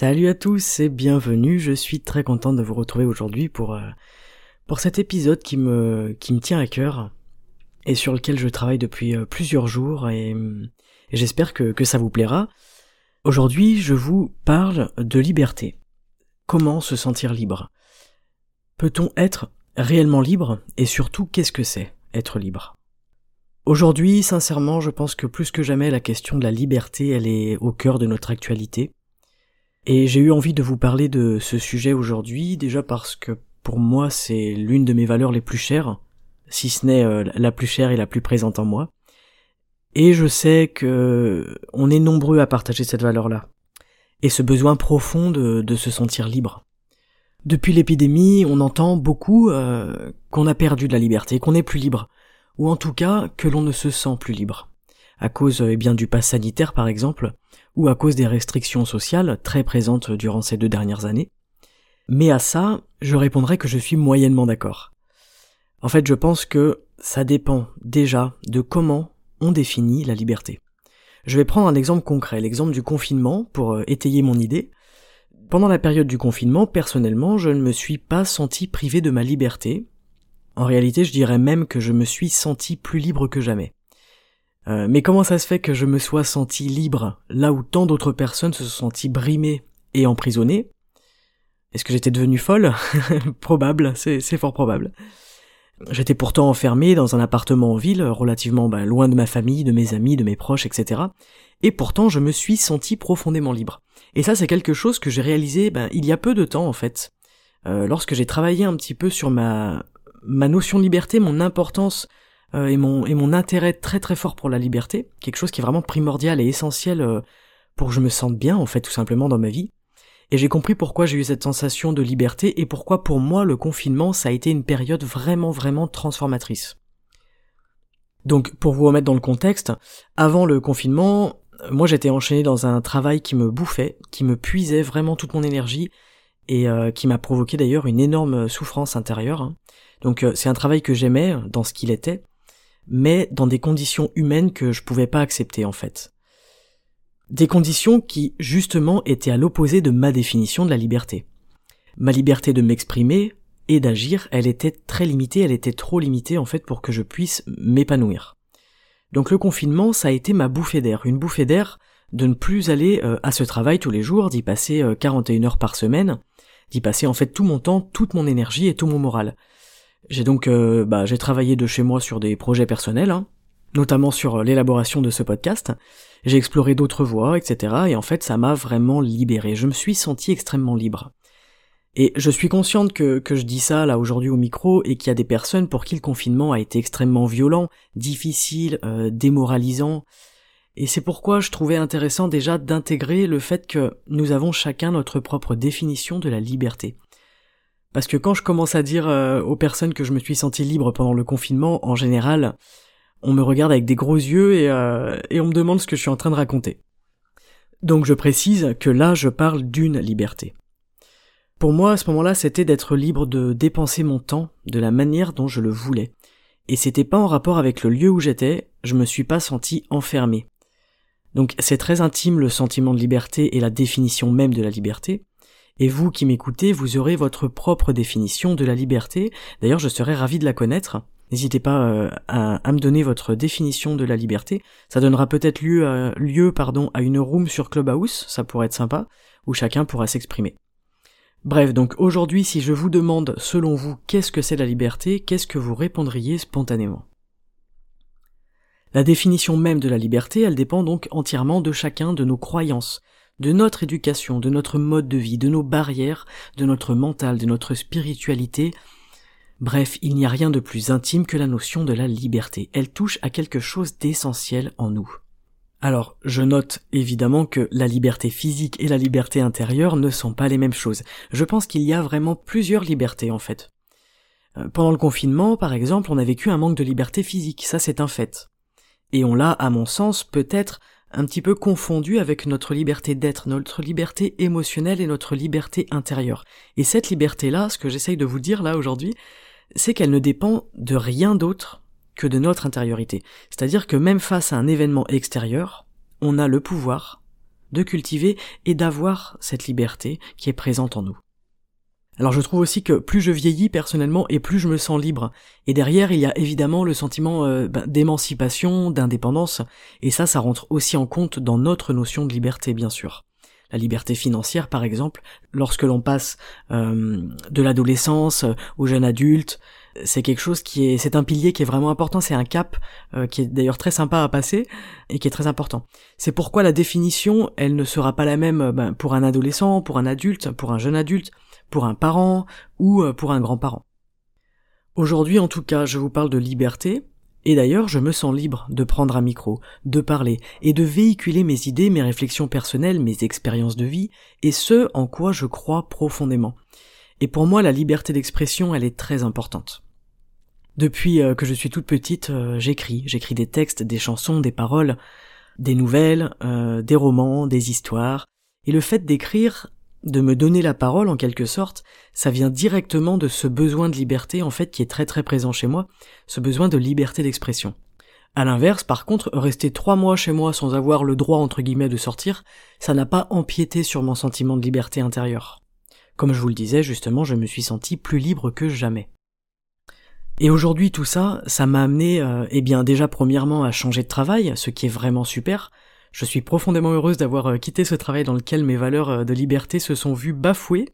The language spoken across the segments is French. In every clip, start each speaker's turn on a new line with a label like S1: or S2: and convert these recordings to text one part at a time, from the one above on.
S1: Salut à tous et bienvenue, je suis très content de vous retrouver aujourd'hui pour, euh, pour cet épisode qui me, qui me tient à cœur et sur lequel je travaille depuis euh, plusieurs jours et, et j'espère que, que ça vous plaira. Aujourd'hui je vous parle de liberté. Comment se sentir libre? Peut-on être réellement libre? Et surtout qu'est-ce que c'est être libre? Aujourd'hui, sincèrement, je pense que plus que jamais la question de la liberté, elle est au cœur de notre actualité. Et j'ai eu envie de vous parler de ce sujet aujourd'hui, déjà parce que pour moi c'est l'une de mes valeurs les plus chères, si ce n'est euh, la plus chère et la plus présente en moi. Et je sais que on est nombreux à partager cette valeur-là. Et ce besoin profond de, se sentir libre. Depuis l'épidémie, on entend beaucoup euh, qu'on a perdu de la liberté, qu'on n'est plus libre, ou en tout cas que l'on ne se sent plus libre, à cause eh bien du pass sanitaire par exemple, ou à cause des restrictions sociales très présentes durant ces deux dernières années. Mais à ça, je répondrai que je suis moyennement d'accord. En fait, je pense que ça dépend déjà de comment on définit la liberté. Je vais prendre un exemple concret, l'exemple du confinement, pour euh, étayer mon idée. Pendant la période du confinement, personnellement, je ne me suis pas senti privé de ma liberté. En réalité, je dirais même que je me suis senti plus libre que jamais. Euh, mais comment ça se fait que je me sois senti libre là où tant d'autres personnes se sont senties brimées et emprisonnées? Est-ce que j'étais devenu folle? Probable, c'est fort probable. J'étais pourtant enfermé dans un appartement en ville, relativement bah, loin de ma famille, de mes amis, de mes proches, etc. Et pourtant, je me suis senti profondément libre. Et ça, c'est quelque chose que j'ai réalisé ben, il y a peu de temps, en fait. Euh, lorsque j'ai travaillé un petit peu sur ma, ma notion de liberté, mon importance et, mon, et mon intérêt très très fort pour la liberté, quelque chose qui est vraiment primordial et essentiel euh, pour que je me sente bien, en fait, tout simplement dans ma vie. Et j'ai compris pourquoi j'ai eu cette sensation de liberté et pourquoi pour moi le confinement ça a été une période vraiment vraiment transformatrice. Donc pour vous remettre dans le contexte, avant le confinement, moi j'étais enchaîné dans un travail qui me bouffait, qui me puisait vraiment toute mon énergie et euh, qui m'a provoqué d'ailleurs une énorme souffrance intérieure. Hein. Donc euh, c'est un travail que j'aimais dans ce qu'il était, mais dans des conditions humaines que je pouvais pas accepter en fait. Des conditions qui justement étaient à l'opposé de ma définition de la liberté. Ma liberté de m'exprimer et d'agir, elle était très limitée, elle était trop limitée en fait pour que je puisse m'épanouir. Donc le confinement, ça a été ma bouffée d'air, une bouffée d'air de ne plus aller euh, à ce travail tous les jours, d'y passer 41 euh, heures par semaine, d'y passer en fait tout mon temps, toute mon énergie et tout mon moral. J'ai donc euh, bah, j'ai travaillé de chez moi sur des projets personnels, hein, notamment sur l'élaboration de ce podcast. J'ai exploré d'autres voies, etc. Et en fait, ça m'a vraiment libéré. Je me suis senti extrêmement libre. Et je suis consciente que, que je dis ça là aujourd'hui au micro et qu'il y a des personnes pour qui le confinement a été extrêmement violent, difficile, euh, démoralisant. Et c'est pourquoi je trouvais intéressant déjà d'intégrer le fait que nous avons chacun notre propre définition de la liberté. Parce que quand je commence à dire euh, aux personnes que je me suis senti libre pendant le confinement, en général, on me regarde avec des gros yeux et, euh, et on me demande ce que je suis en train de raconter. Donc je précise que là je parle d'une liberté. Pour moi, à ce moment-là, c'était d'être libre de dépenser mon temps de la manière dont je le voulais. Et c'était pas en rapport avec le lieu où j'étais, je me suis pas senti enfermé. Donc c'est très intime le sentiment de liberté et la définition même de la liberté. Et vous qui m'écoutez, vous aurez votre propre définition de la liberté. D'ailleurs, je serais ravi de la connaître. N'hésitez pas euh, à, me donner votre définition de la liberté. Ça donnera peut-être lieu, pardon, à une room sur Clubhouse, ça pourrait être sympa, où chacun pourra s'exprimer. Bref, donc aujourd'hui, si je vous demande, selon vous, qu'est-ce que c'est la liberté, qu'est-ce que vous répondriez spontanément? La définition même de la liberté, elle dépend donc entièrement de chacun de nos croyances, de notre éducation, de notre mode de vie, de nos barrières, de notre mental, de notre spiritualité, Bref, il n'y a rien de plus intime que la notion de la liberté. Elle touche à quelque chose d'essentiel en nous. Alors, je note évidemment que la liberté physique et la liberté intérieure ne sont pas les mêmes choses. Je pense qu'il y a vraiment plusieurs libertés en fait. Euh, pendant le confinement, par exemple, on a vécu un manque de liberté physique, ça c'est un fait. Et on l'a, à mon sens, peut-être un petit peu confondu avec notre liberté d'être, notre liberté émotionnelle et notre liberté intérieure. Et cette liberté-là, ce que j'essaye de vous dire là aujourd'hui, c'est qu'elle ne dépend de rien d'autre que de notre intériorité. C'est-à-dire que même face à un événement extérieur, on a le pouvoir de cultiver et d'avoir cette liberté qui est présente en nous. Alors je trouve aussi que plus je vieillis personnellement et plus je me sens libre. Et derrière, il y a évidemment le sentiment euh, ben, d'émancipation, d'indépendance, et ça, ça rentre aussi en compte dans notre notion de liberté, bien sûr. La liberté financière, par exemple, lorsque l'on passe euh, de l'adolescence au jeune adulte, c'est quelque chose qui est, c'est un pilier qui est vraiment important, c'est un cap euh, qui est d'ailleurs très sympa à passer et qui est très important. C'est pourquoi la définition, elle ne sera pas la même euh, ben, pour un adolescent, pour un adulte, pour un jeune adulte, pour un parent ou euh, pour un grand-parent. Aujourd'hui, en tout cas, je vous parle de liberté, et d'ailleurs, je me sens libre de prendre un micro, de parler et de véhiculer mes idées, mes réflexions personnelles, mes expériences de vie, et ce en quoi je crois profondément. Et pour moi, la liberté d'expression, elle est très importante. Depuis euh, que je suis toute petite, euh, j'écris. J'écris des textes, des chansons, des paroles, des nouvelles, des romans, des histoires. Et le fait d'écrire, de me donner la parole en quelque sorte, ça vient directement de ce besoin de liberté en fait qui est très très présent chez moi, ce besoin de liberté d'expression. À l'inverse, par contre, rester trois mois chez moi sans avoir le droit entre guillemets de sortir, ça n'a pas empiété sur mon sentiment de liberté intérieure. Comme je vous le disais, justement, je me suis senti plus libre que jamais. Et aujourd'hui, tout ça, ça m'a amené, euh, eh bien, déjà premièrement à changer de travail, ce qui est vraiment super. Je suis profondément heureuse d'avoir euh, quitté ce travail dans lequel mes valeurs euh, de liberté se sont vues bafouées,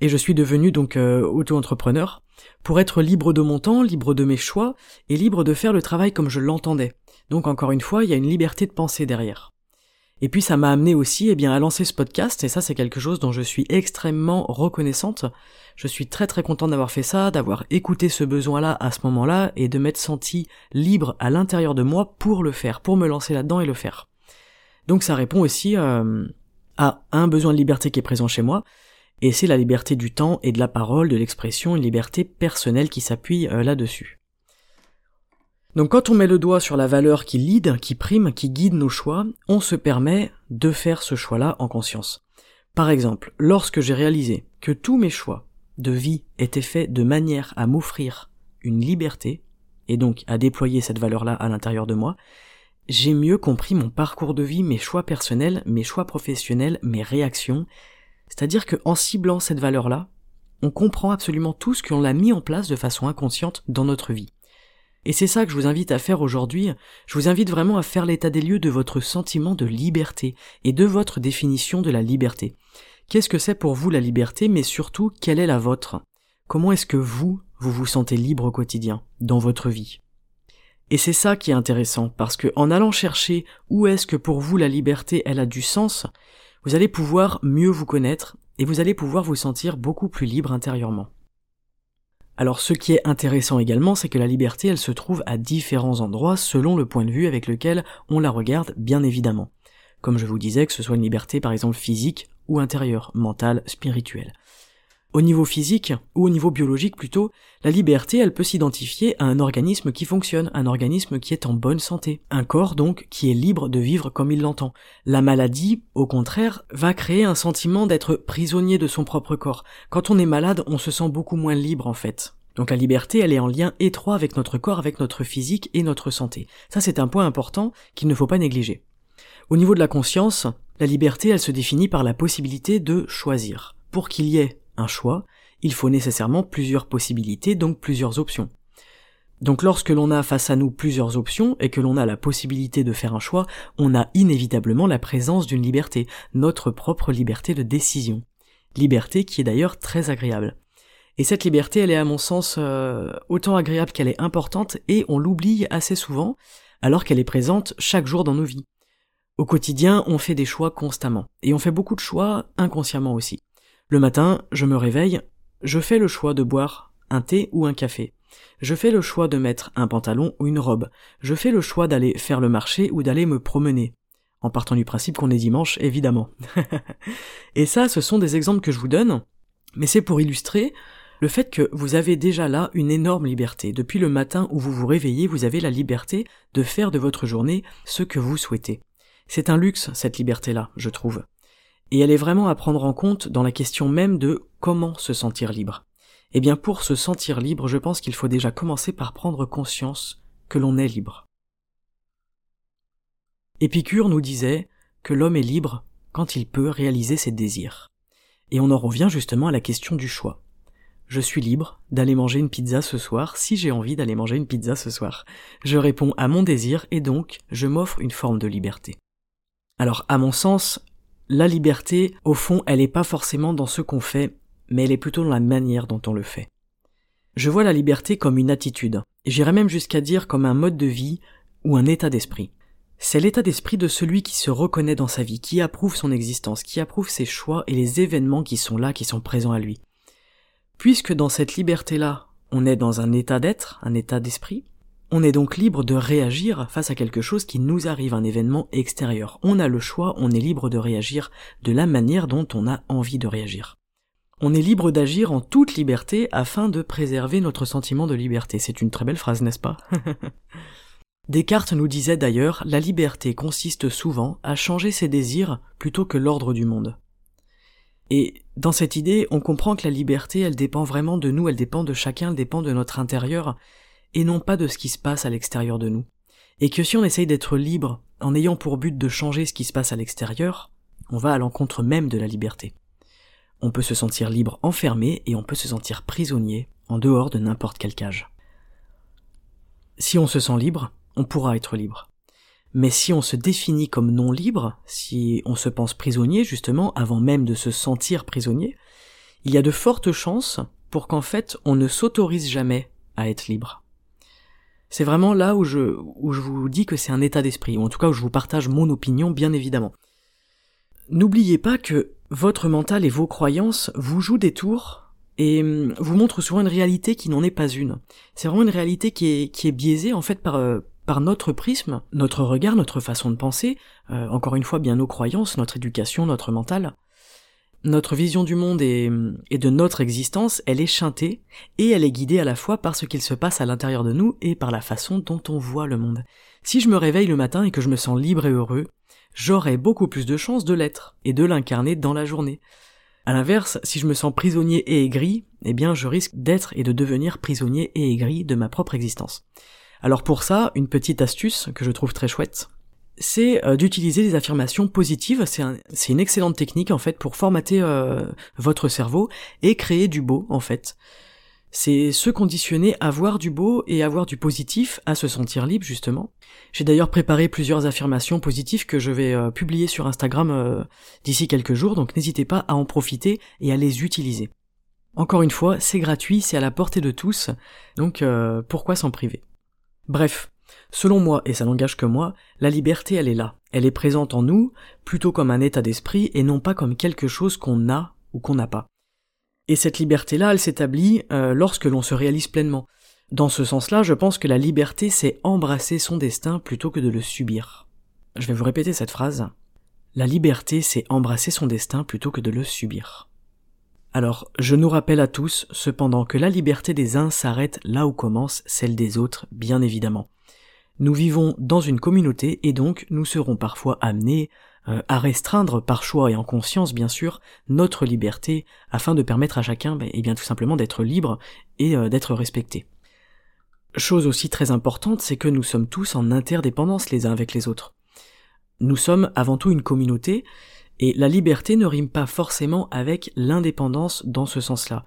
S1: et je suis devenu donc auto-entrepreneur pour être libre de mon temps, libre de mes choix, et libre de faire le travail comme je l'entendais. Donc encore une fois, il y a une liberté de penser derrière. Et puis ça m'a amené aussi eh bien, à lancer ce podcast, et ça c'est quelque chose dont je suis extrêmement reconnaissante. Je suis très très content d'avoir fait ça, d'avoir écouté ce besoin-là à ce moment-là, et de m'être senti libre à l'intérieur de moi pour le faire, pour me lancer là-dedans et le faire. Donc ça répond aussi euh, à un besoin de liberté qui est présent chez moi, et c'est la liberté du temps et de la parole, de l'expression, une liberté personnelle qui s'appuie euh, là-dessus. Donc quand on met le doigt sur la valeur qui lead, qui prime, qui guide nos choix, on se permet de faire ce choix-là en conscience. Par exemple, lorsque j'ai réalisé que tous mes choix de vie étaient faits de manière à m'offrir une liberté, et donc à déployer cette valeur-là à l'intérieur de moi, j'ai mieux compris mon parcours de vie, mes choix personnels, mes choix professionnels, mes réactions. C'est-à-dire que en ciblant cette valeur-là, on comprend absolument tout ce qu'on a mis en place de façon inconsciente dans notre vie. Et c'est ça que je vous invite à faire aujourd'hui. Je vous invite vraiment à faire l'état des lieux de votre sentiment de liberté et de votre définition de la liberté. Qu'est-ce que c'est pour vous la liberté, mais surtout, quelle est la vôtre? Comment est-ce que vous, vous vous sentez libre au quotidien, dans votre vie? Et c'est ça qui est intéressant, parce que en allant chercher où est-ce que pour vous la liberté, elle a du sens, vous allez pouvoir mieux vous connaître, et vous allez pouvoir vous sentir beaucoup plus libre intérieurement. Alors ce qui est intéressant également, c'est que la liberté, elle se trouve à différents endroits selon le point de vue avec lequel on la regarde, bien évidemment. Comme je vous disais, que ce soit une liberté par exemple physique ou intérieure, mentale, spirituelle. Au niveau physique, ou au niveau biologique plutôt, la liberté, elle peut s'identifier à un organisme qui fonctionne, un organisme qui est en bonne santé, un corps donc qui est libre de vivre comme il l'entend. La maladie, au contraire, va créer un sentiment d'être prisonnier de son propre corps. Quand on est malade, on se sent beaucoup moins libre en fait. Donc la liberté, elle est en lien étroit avec notre corps, avec notre physique et notre santé. Ça c'est un point important qu'il ne faut pas négliger. Au niveau de la conscience, la liberté, elle se définit par la possibilité de choisir. Pour qu'il y ait un choix, il faut nécessairement plusieurs possibilités, donc plusieurs options. Donc lorsque l'on a face à nous plusieurs options et que l'on a la possibilité de faire un choix, on a inévitablement la présence d'une liberté, notre propre liberté de décision. Liberté qui est d'ailleurs très agréable. Et cette liberté, elle est à mon sens euh, autant agréable qu'elle est importante et on l'oublie assez souvent alors qu'elle est présente chaque jour dans nos vies. Au quotidien, on fait des choix constamment et on fait beaucoup de choix inconsciemment aussi. Le matin, je me réveille, je fais le choix de boire un thé ou un café. Je fais le choix de mettre un pantalon ou une robe. Je fais le choix d'aller faire le marché ou d'aller me promener. En partant du principe qu'on est dimanche, évidemment. et ça, ce sont des exemples que je vous donne, mais c'est pour illustrer le fait que vous avez déjà là une énorme liberté. Depuis le matin où vous vous réveillez, vous avez la liberté de faire de votre journée ce que vous souhaitez. C'est un luxe, cette liberté-là, je trouve. Et elle est vraiment à prendre en compte dans la question même de comment se sentir libre. Eh bien, pour se sentir libre, je pense qu'il faut déjà commencer par prendre conscience que l'on est libre. Épicure nous disait que l'homme est libre quand il peut réaliser ses désirs. Et on en revient justement à la question du choix. Je suis libre d'aller manger une pizza ce soir si j'ai envie d'aller manger une pizza ce soir. Je réponds à mon désir et donc je m'offre une forme de liberté. Alors à mon sens, la liberté, au fond, elle n'est pas forcément dans ce qu'on fait, mais elle est plutôt dans la manière dont on le fait. Je vois la liberté comme une attitude, j'irais même jusqu'à dire comme un mode de vie ou un état d'esprit. C'est l'état d'esprit de celui qui se reconnaît dans sa vie, qui approuve son existence, qui approuve ses choix et les événements qui sont là, qui sont présents à lui. Puisque dans cette liberté-là, on est dans un état d'être, un état d'esprit, on est donc libre de réagir face à quelque chose qui nous arrive, un événement extérieur. On a le choix, on est libre de réagir de la manière dont on a envie de réagir. On est libre d'agir en toute liberté afin de préserver notre sentiment de liberté. C'est une très belle phrase, n'est-ce pas Descartes nous disait d'ailleurs la liberté consiste souvent à changer ses désirs plutôt que l'ordre du monde. Et dans cette idée, on comprend que la liberté, elle dépend vraiment de nous, elle dépend de chacun, elle dépend de notre intérieur, et non pas de ce qui se passe à l'extérieur de nous. Et que si on essaye d'être libre en ayant pour but de changer ce qui se passe à l'extérieur, on va à l'encontre même de la liberté. On peut se sentir libre enfermé et on peut se sentir prisonnier en dehors de n'importe quel cage. Si on se sent libre, on pourra être libre. Mais si on se définit comme non libre, si on se pense prisonnier justement avant même de se sentir prisonnier, il y a de fortes chances pour qu'en fait on ne s'autorise jamais à être libre. C'est vraiment là où je, où je vous dis que c'est un état d'esprit, ou en tout cas où je vous partage mon opinion bien évidemment. N'oubliez pas que votre mental et vos croyances vous jouent des tours et hum, vous montrent souvent une réalité qui n'en est pas une. C'est vraiment une réalité qui est, qui est biaisée en fait par, euh, par notre prisme, notre regard, notre façon de penser, euh, encore une fois bien nos croyances, notre éducation, notre mental. Notre vision du monde et, de notre existence, elle est chantée et elle est guidée à la fois par ce qu'il se passe à l'intérieur de nous et par la façon dont on voit le monde. Si je me réveille le matin et que je me sens libre et heureux, j'aurai beaucoup plus de chances de l'être et de l'incarner dans la journée. À l'inverse, si je me sens prisonnier et aigri, eh bien je risque d'être et de devenir prisonnier et aigri de ma propre existence. Alors pour ça, une petite astuce que je trouve très chouette, c'est euh, d'utiliser des affirmations positives. C'est une excellente technique en fait pour formater euh, votre cerveau et créer du beau en fait c'est se conditionner à voir du beau et à voir du positif, à se sentir libre justement. J'ai d'ailleurs préparé plusieurs affirmations positives que je vais euh, publier sur Instagram d'ici quelques jours, donc n'hésitez pas à en profiter et à les utiliser. Encore une fois, c'est gratuit, c'est à la portée de tous, donc pourquoi s'en priver? Bref, selon moi, et ça n'engage que moi, la liberté elle est là, elle est présente en nous, plutôt comme un état d'esprit et non pas comme quelque chose qu'on a ou qu'on n'a pas. Et cette liberté-là, elle s'établit euh, lorsque l'on se réalise pleinement. Dans ce sens-là, je pense que la liberté, c'est embrasser son destin plutôt que de le subir. Je vais vous répéter cette phrase. La liberté, c'est embrasser son destin plutôt que de le subir. Alors, je nous rappelle à tous, cependant, que la liberté des uns s'arrête là où commence celle des autres, bien évidemment. Nous vivons dans une communauté et donc nous serons parfois amenés euh, à restreindre par choix et en conscience bien sûr notre liberté afin de permettre à chacun et ben, eh bien tout simplement d'être libre et euh, d'être respecté. Chose aussi très importante, c'est que nous sommes tous en interdépendance les uns avec les autres. Nous sommes avant tout une communauté et la liberté ne rime pas forcément avec l'indépendance dans ce sens-là.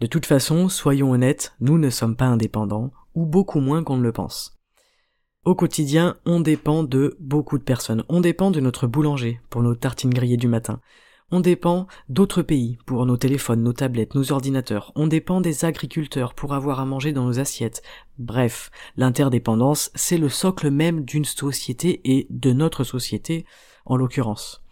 S1: De toute façon, soyons honnêtes, nous ne sommes pas indépendants, ou beaucoup moins qu'on ne le pense. Au quotidien, on dépend de beaucoup de personnes. On dépend de notre boulanger pour nos tartines grillées du matin. On dépend d'autres pays pour nos téléphones, nos tablettes, nos ordinateurs. On dépend des agriculteurs pour avoir à manger dans nos assiettes. Bref, l'interdépendance, c'est le socle même d'une société et de notre société en l'occurrence.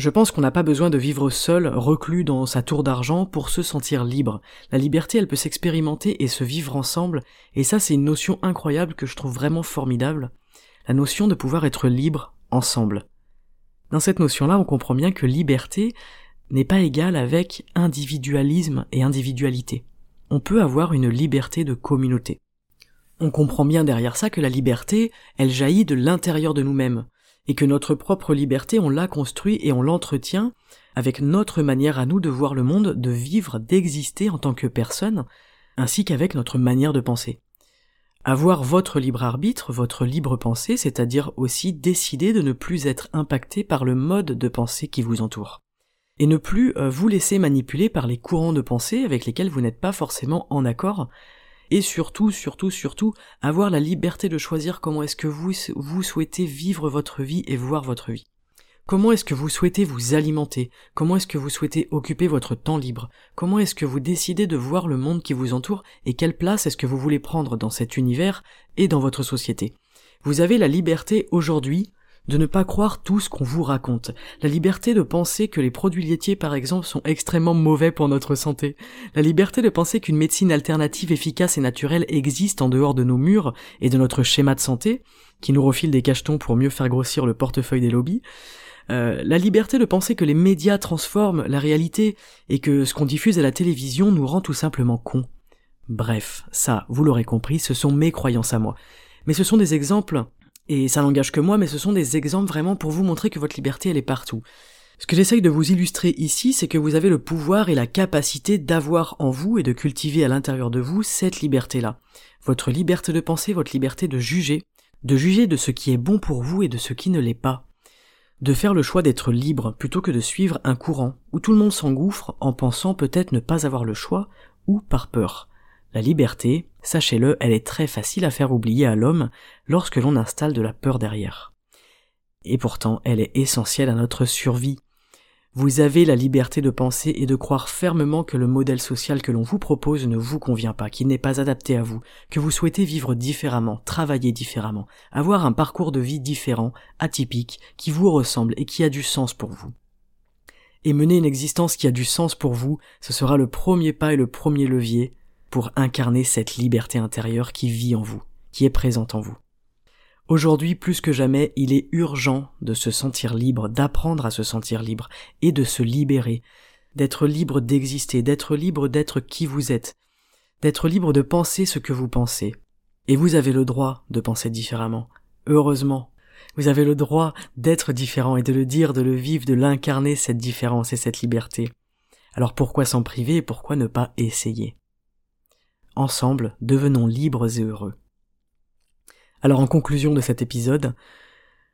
S1: Je pense qu'on n'a pas besoin de vivre seul, reclus dans sa tour d'argent pour se sentir libre. La liberté, elle peut s'expérimenter et se vivre ensemble, et ça c'est une notion incroyable que je trouve vraiment formidable. La notion de pouvoir être libre ensemble. Dans cette notion-là, on comprend bien que liberté n'est pas égale avec individualisme et individualité. On peut avoir une liberté de communauté. On comprend bien derrière ça que la liberté, elle jaillit de l'intérieur de nous-mêmes et que notre propre liberté, on l'a construit et on l'entretient avec notre manière à nous de voir le monde, de vivre, d'exister en tant que personne, ainsi qu'avec notre manière de penser. Avoir votre libre arbitre, votre libre pensée, c'est-à-dire aussi décider de ne plus être impacté par le mode de pensée qui vous entoure. Et ne plus euh, vous laisser manipuler par les courants de pensée avec lesquels vous n'êtes pas forcément en accord, et surtout, surtout, surtout, avoir la liberté de choisir comment est-ce que vous, vous souhaitez vivre votre vie et voir votre vie. Comment est-ce que vous souhaitez vous alimenter? Comment est-ce que vous souhaitez occuper votre temps libre? Comment est-ce que vous décidez de voir le monde qui vous entoure et quelle place est-ce que vous voulez prendre dans cet univers et dans votre société? Vous avez la liberté aujourd'hui de ne pas croire tout ce qu'on vous raconte, la liberté de penser que les produits laitiers par exemple sont extrêmement mauvais pour notre santé, la liberté de penser qu'une médecine alternative efficace et naturelle existe en dehors de nos murs et de notre schéma de santé, qui nous refile des cachetons pour mieux faire grossir le portefeuille des lobbies, euh, la liberté de penser que les médias transforment la réalité et que ce qu'on diffuse à la télévision nous rend tout simplement cons. Bref, ça, vous l'aurez compris, ce sont mes croyances à moi. Mais ce sont des exemples et ça n'engage que moi, mais ce sont des exemples vraiment pour vous montrer que votre liberté, elle est partout. Ce que j'essaye de vous illustrer ici, c'est que vous avez le pouvoir et la capacité d'avoir en vous et de cultiver à l'intérieur de vous cette liberté-là. Votre liberté de penser, votre liberté de juger, de juger de ce qui est bon pour vous et de ce qui ne l'est pas. De faire le choix d'être libre plutôt que de suivre un courant où tout le monde s'engouffre en pensant peut-être ne pas avoir le choix ou par peur. La liberté, sachez-le, elle est très facile à faire oublier à l'homme lorsque l'on installe de la peur derrière. Et pourtant, elle est essentielle à notre survie. Vous avez la liberté de penser et de croire fermement que le modèle social que l'on vous propose ne vous convient pas, qu'il n'est pas adapté à vous, que vous souhaitez vivre différemment, travailler différemment, avoir un parcours de vie différent, atypique, qui vous ressemble et qui a du sens pour vous. Et mener une existence qui a du sens pour vous, ce sera le premier pas et le premier levier pour incarner cette liberté intérieure qui vit en vous, qui est présente en vous. Aujourd'hui, plus que jamais, il est urgent de se sentir libre, d'apprendre à se sentir libre et de se libérer, d'être libre d'exister, d'être libre d'être qui vous êtes, d'être libre de penser ce que vous pensez. Et vous avez le droit de penser différemment. Heureusement. Vous avez le droit d'être différent et de le dire, de le vivre, de l'incarner cette différence et cette liberté. Alors pourquoi s'en priver et pourquoi ne pas essayer? Ensemble, devenons libres et heureux. Alors en conclusion de cet épisode,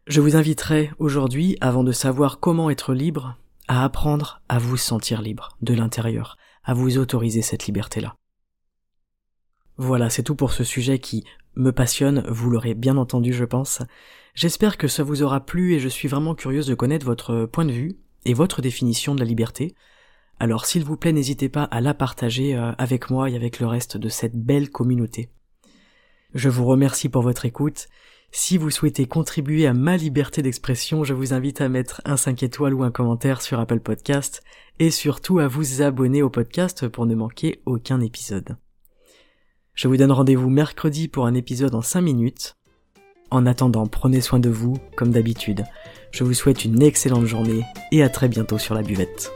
S1: je vous inviterai aujourd'hui, avant de savoir comment être libre, à apprendre à vous sentir libre de l'intérieur, à vous autoriser cette liberté-là. Voilà, c'est tout pour ce sujet qui me passionne, vous l'aurez bien entendu je pense. J'espère que ça vous aura plu et je suis vraiment curieuse de connaître votre point de vue et votre définition de la liberté. Alors s'il vous plaît, n'hésitez pas à la partager euh, avec moi et avec le reste de cette belle communauté. Je vous remercie pour votre écoute. Si vous souhaitez contribuer à ma liberté d'expression, je vous invite à mettre un 5 étoiles ou un commentaire sur Apple Podcast et surtout à vous abonner au podcast pour ne manquer aucun épisode. Je vous donne rendez-vous mercredi pour un épisode en 5 minutes. En attendant, prenez soin de vous comme d'habitude. Je vous souhaite une excellente journée et à très bientôt sur la buvette.